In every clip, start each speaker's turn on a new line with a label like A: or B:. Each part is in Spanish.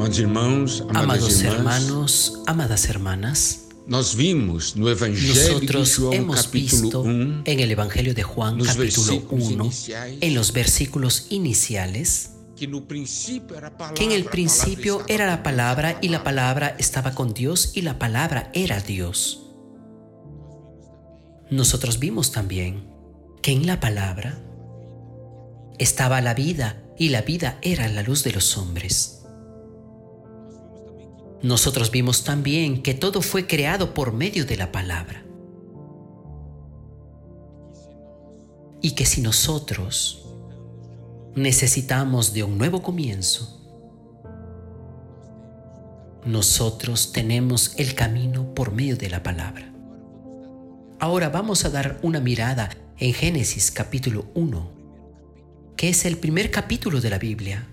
A: Amados irmãos, amadas
B: Amados
A: irmãs,
B: hermanos, amadas hermanas,
A: nós vimos no Evangelho de
B: nosotros
A: João,
B: hemos
A: capítulo
B: visto
A: 1,
B: en el Evangelio de Juan capítulo
A: versículos
B: 1,
A: iniciales.
B: en los versículos iniciales,
A: que no princípio era a palavra,
B: que en el principio era la palabra y la palabra estaba con Dios y la palabra era Dios. Nosotros vimos también que en la palabra estaba la vida y la vida era la luz de los hombres. Nosotros vimos también que todo fue creado por medio de la palabra. Y que si nosotros necesitamos de un nuevo comienzo, nosotros tenemos el camino por medio de la palabra. Ahora vamos a dar una mirada en Génesis capítulo 1, que es el primer capítulo de la Biblia.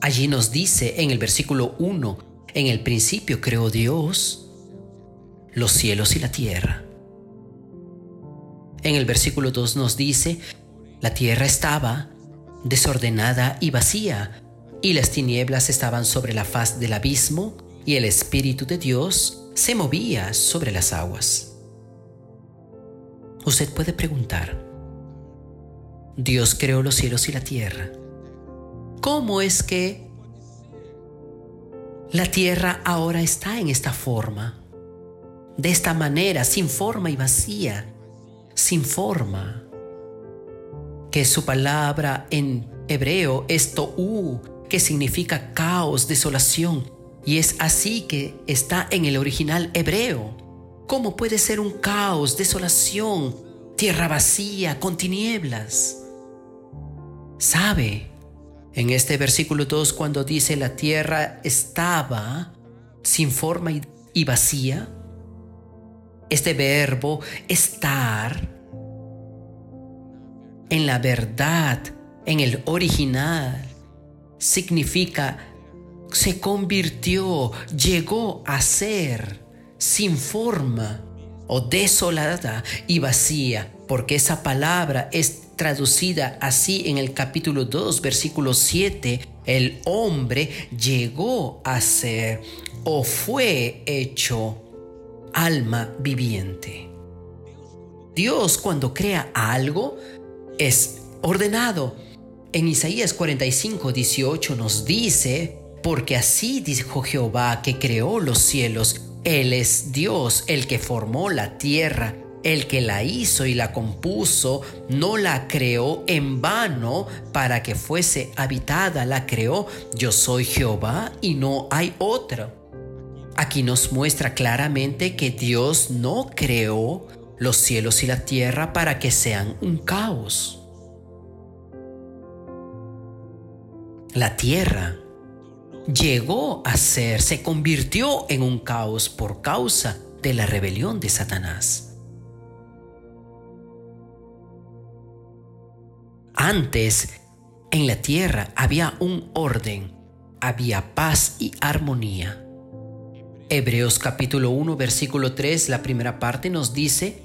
B: Allí nos dice en el versículo 1, en el principio creó Dios los cielos y la tierra. En el versículo 2 nos dice, la tierra estaba desordenada y vacía, y las tinieblas estaban sobre la faz del abismo, y el Espíritu de Dios se movía sobre las aguas. Usted puede preguntar, Dios creó los cielos y la tierra. ¿Cómo es que la tierra ahora está en esta forma? De esta manera, sin forma y vacía, sin forma. Que su palabra en hebreo es tohu, que significa caos, desolación, y es así que está en el original hebreo. ¿Cómo puede ser un caos, desolación, tierra vacía, con tinieblas? ¿Sabe? En este versículo 2 cuando dice la tierra estaba sin forma y, vacía, este verbo estar en la verdad, en el original, significa se convirtió, llegó a ser sin forma o desolada y vacía, porque esa palabra es traducida así en el capítulo 2, versículo 7, el hombre llegó a ser o fue hecho alma viviente. Dios cuando crea algo es ordenado. En Isaías 45, 18 nos dice, porque así dijo Jehová que creó los cielos, Él es Dios el que formó la tierra, el que la hizo y la compuso, no la creó en vano para que fuese habitada, la creó, yo soy Jehová y no hay otra. Aquí nos muestra claramente que Dios no creó los cielos y la tierra para que sean un caos. La tierra llegó a ser, se convirtió en un caos por causa de la rebelión de Satanás. Antes, en la tierra había un orden, había paz y armonía. Hebreos capítulo 1, versículo 3, la primera parte nos dice,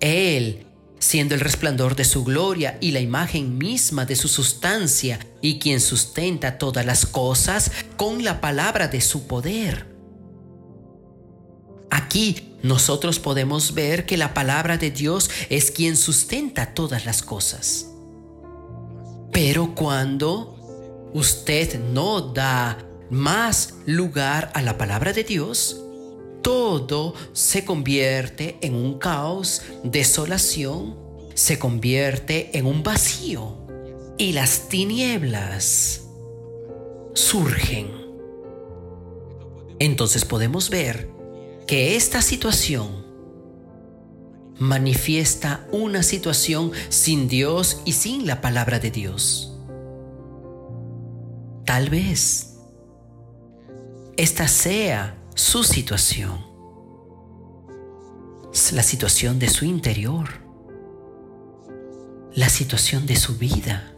B: Él, siendo el resplandor de su gloria y la imagen misma de su sustancia, y quien sustenta todas las cosas con la palabra de su poder. Aquí nosotros podemos ver que la palabra de Dios es quien sustenta todas las cosas. Pero cuando usted no da más lugar a la palabra de Dios, todo se convierte en un caos, desolación, se convierte en un vacío y las tinieblas surgen. Entonces podemos ver que esta situación manifiesta una situación sin Dios y sin la palabra de Dios. Tal vez esta sea su situación, la situación de su interior, la situación de su vida,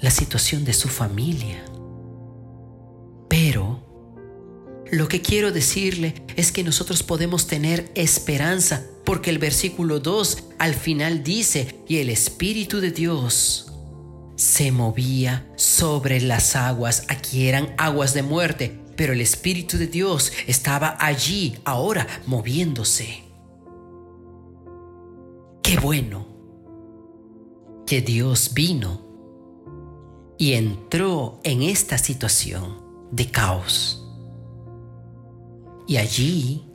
B: la situación de su familia. Pero lo que quiero decirle es que nosotros podemos tener esperanza porque el versículo 2 al final dice, y el Espíritu de Dios se movía sobre las aguas. Aquí eran aguas de muerte, pero el Espíritu de Dios estaba allí, ahora moviéndose. Qué bueno que Dios vino y entró en esta situación de caos. Y allí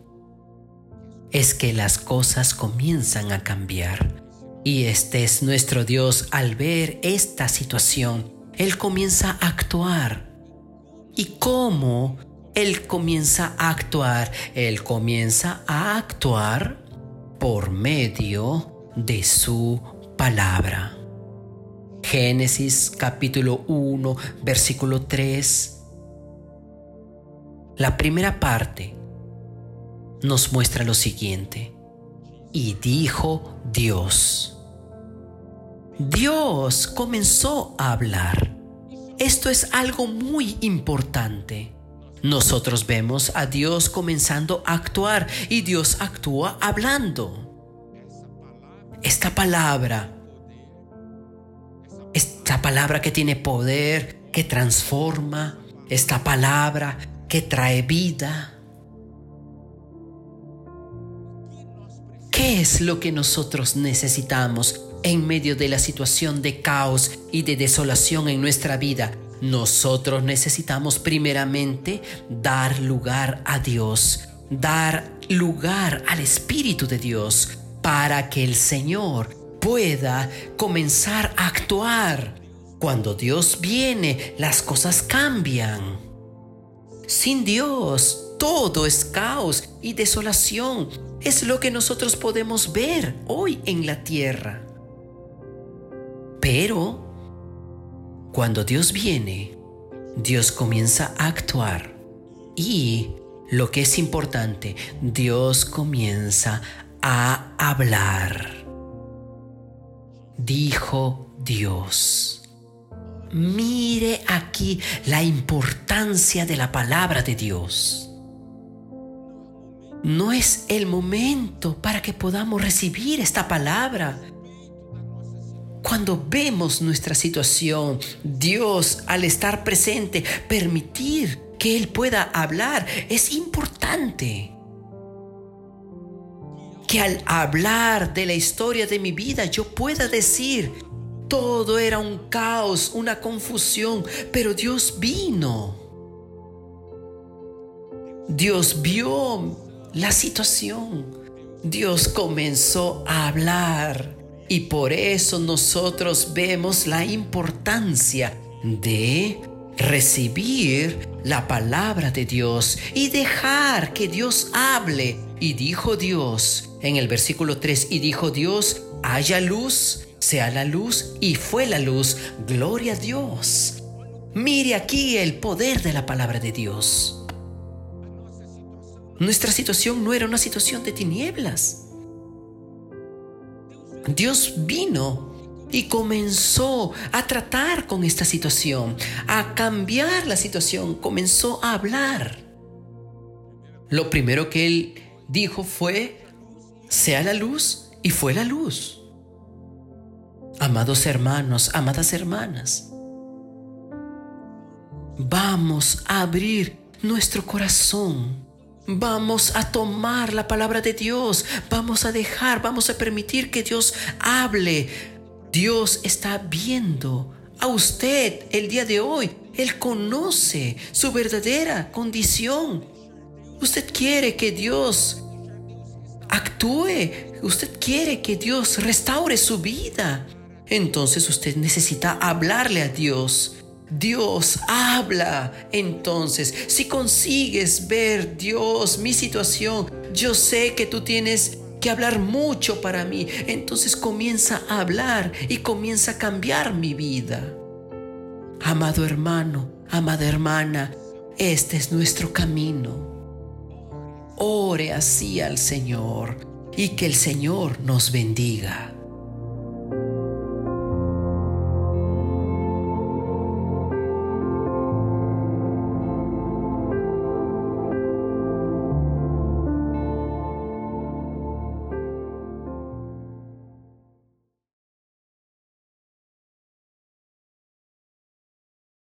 B: es que las cosas comienzan a cambiar. Y este es nuestro Dios al ver esta situación. Él comienza a actuar. ¿Y cómo Él comienza a actuar? Él comienza a actuar por medio de su palabra. Génesis capítulo 1, versículo 3. La primera parte nos muestra lo siguiente. Y dijo Dios. Dios comenzó a hablar. Esto es algo muy importante. Nosotros vemos a Dios comenzando a actuar y Dios actúa hablando. Esta palabra, esta palabra que tiene poder, que transforma, esta palabra que trae vida, ¿Qué es lo que nosotros necesitamos en medio de la situación de caos y de desolación en nuestra vida? Nosotros necesitamos primeramente dar lugar a Dios, dar lugar al Espíritu de Dios para que el Señor pueda comenzar a actuar. Cuando Dios viene, las cosas cambian. Sin Dios, todo es caos y desolación es lo que nosotros podemos ver hoy en la tierra. Pero cuando Dios viene, Dios comienza a actuar y lo que es importante, Dios comienza a hablar. Dijo Dios. Mire aquí la importancia de la palabra de Dios no es el momento para que podamos recibir esta palabra. Cuando vemos nuestra situación, Dios al estar presente, permitir que Él pueda hablar, es importante. Que al hablar de la historia de mi vida yo pueda decir, todo era un caos, una confusión, pero Dios vino. Dios vio la situación. Dios comenzó a hablar y por eso nosotros vemos la importancia de recibir la palabra de Dios y dejar que Dios hable. Y dijo Dios en el versículo 3, y dijo Dios, haya luz, sea la luz, y fue la luz, gloria a Dios. Mire aquí el poder de la palabra de Dios. Nuestra situación no era una situación de tinieblas. Dios vino y comenzó a tratar con esta situación, a cambiar la situación, comenzó a hablar. Lo primero que él dijo fue, sea la luz y fue la luz. Amados hermanos, amadas hermanas, vamos a abrir nuestro corazón Vamos a tomar la palabra de Dios, vamos a dejar, vamos a permitir que Dios hable. Dios está viendo a usted el día de hoy. Él conoce su verdadera condición. Usted quiere que Dios actúe. Usted quiere que Dios restaure su vida. Entonces usted necesita hablarle a Dios. Dios habla. Entonces, si consigues ver, Dios, mi situación, yo sé que tú tienes que hablar mucho para mí. Entonces comienza a hablar y comienza a cambiar mi vida. Amado hermano, amada hermana, este es nuestro camino. Ore así al Señor y que el Señor nos bendiga.